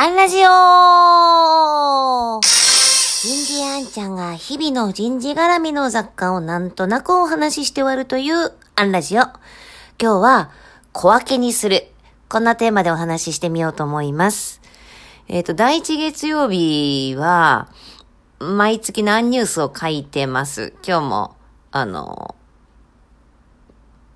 アンラジオ人事アンちゃんが日々の人事絡みの雑貨をなんとなくお話しして終わるというアンラジオ。今日は小分けにする。こんなテーマでお話ししてみようと思います。えっ、と、第一月曜日は、毎月何ニュースを書いてます。今日も、あの、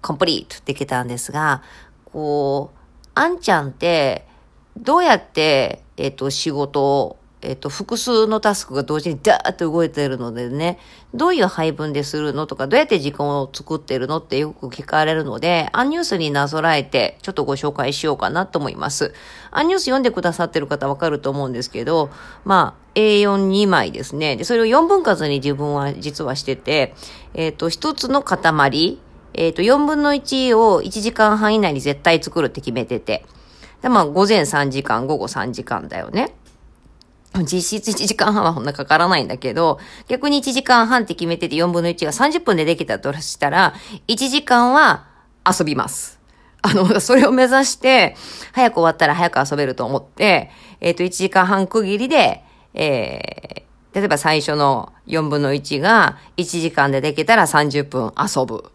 コンプリートできたんですが、こう、あんちゃんって、どうやって、えっ、と、仕事を、えっ、と、複数のタスクが同時にダーッと動いてるのでね、どういう配分でするのとか、どうやって時間を作ってるのってよく聞かれるので、アンニュースになぞらえて、ちょっとご紹介しようかなと思います。アンニュース読んでくださってる方わかると思うんですけど、まあ、A42 枚ですね。で、それを4分割に自分は実はしてて、えっ、と、一つの塊、えっ、と、4分の1を1時間半以内に絶対作るって決めてて。で、まあ、午前3時間、午後3時間だよね。実質1時間半はそんなかからないんだけど、逆に1時間半って決めてて4分の1が30分でできたとしたら、1時間は遊びます。あの、それを目指して、早く終わったら早く遊べると思って、えっ、と、1時間半区切りで、えー、例えば最初の4分の1が1時間でできたら30分遊ぶ。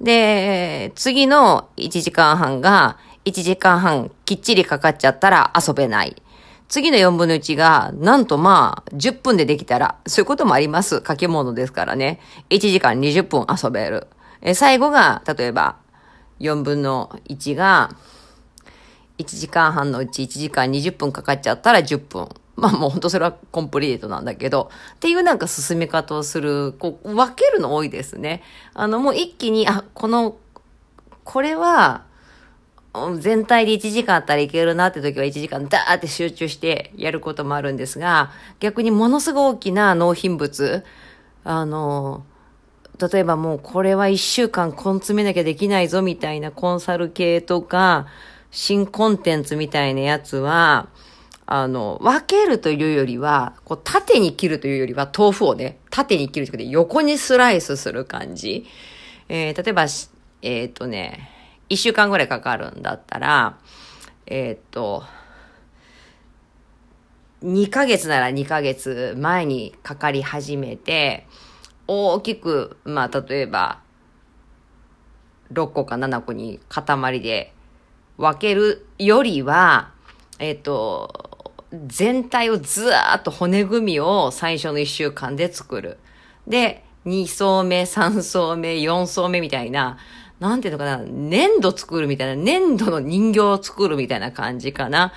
で、次の1時間半が1時間半きっちりかかっちゃったら遊べない。次の4分の1が、なんとまあ、10分でできたら、そういうこともあります。書き物ですからね。1時間20分遊べる。え最後が、例えば、4分の1が、1時間半のうち1時間20分かかっちゃったら10分。まあもう本当それはコンプリートなんだけど、っていうなんか進め方をする、こう、分けるの多いですね。あの、もう一気に、あ、この、これは、全体で1時間あったらいけるなって時は1時間ダーって集中してやることもあるんですが、逆にものすごい大きな納品物、あの、例えばもうこれは1週間根詰めなきゃできないぞみたいなコンサル系とか、新コンテンツみたいなやつは、あの、分けるというよりは、こう縦に切るというよりは豆腐をね、縦に切るということで横にスライスする感じ。えー、例えば、えっ、ー、とね、一週間ぐらいかかるんだったら、えー、っと、2ヶ月なら2ヶ月前にかかり始めて、大きく、まあ、例えば、6個か7個に塊で分けるよりは、えー、と、全体をずーっと骨組みを最初の1週間で作る。で、2層目、3層目、4層目みたいな、なんていうのかな、粘土作るみたいな、粘土の人形を作るみたいな感じかな。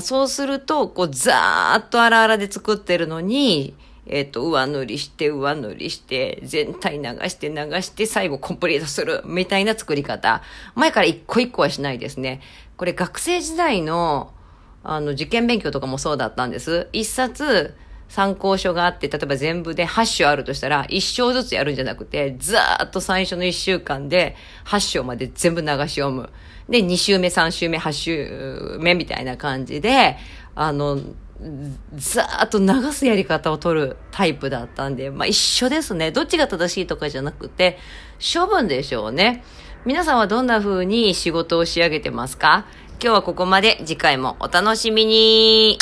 そうすると、こう、ざーっと荒々で作ってるのに、えっ、ー、と、上塗りして、上塗りして、全体流して、流して、最後コンプリートする、みたいな作り方。前から一個一個はしないですね。これ、学生時代の、あの、受験勉強とかもそうだったんです。一冊、参考書があって、例えば全部で8章あるとしたら、1章ずつやるんじゃなくて、ざーっと最初の1週間で8章まで全部流し読む。で、2週目、3週目、8週目みたいな感じで、あの、ざーっと流すやり方を取るタイプだったんで、まあ一緒ですね。どっちが正しいとかじゃなくて、処分でしょうね。皆さんはどんな風に仕事を仕上げてますか？今日はここまで。次回もお楽しみに。